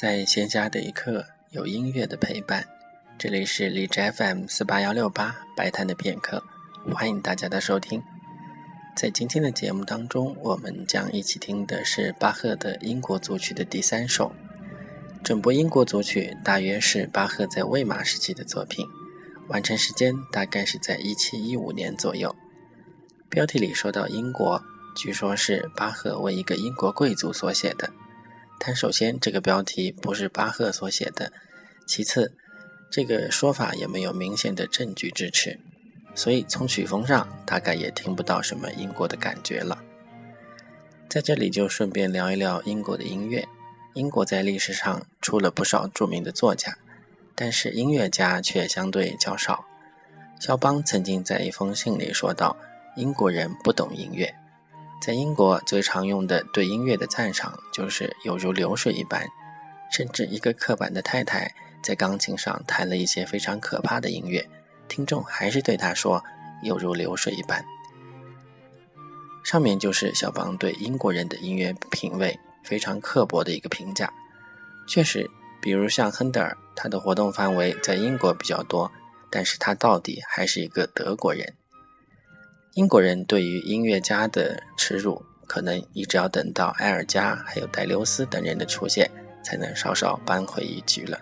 在闲暇的一刻，有音乐的陪伴。这里是荔枝 FM 四八幺六八白谈的片刻，欢迎大家的收听。在今天的节目当中，我们将一起听的是巴赫的英国组曲的第三首。整部英国组曲大约是巴赫在魏玛时期的作品，完成时间大概是在一七一五年左右。标题里说到英国，据说是巴赫为一个英国贵族所写的。但首先，这个标题不是巴赫所写的；其次，这个说法也没有明显的证据支持，所以从曲风上大概也听不到什么英国的感觉了。在这里就顺便聊一聊英国的音乐。英国在历史上出了不少著名的作家，但是音乐家却相对较少。肖邦曾经在一封信里说道：“英国人不懂音乐。”在英国最常用的对音乐的赞赏就是犹如流水一般，甚至一个刻板的太太在钢琴上弹了一些非常可怕的音乐，听众还是对她说犹如流水一般。上面就是小邦对英国人的音乐品味非常刻薄的一个评价。确实，比如像亨德尔，他的活动范围在英国比较多，但是他到底还是一个德国人。英国人对于音乐家的耻辱，可能一直要等到埃尔加还有戴留斯等人的出现，才能稍稍扳回一局了。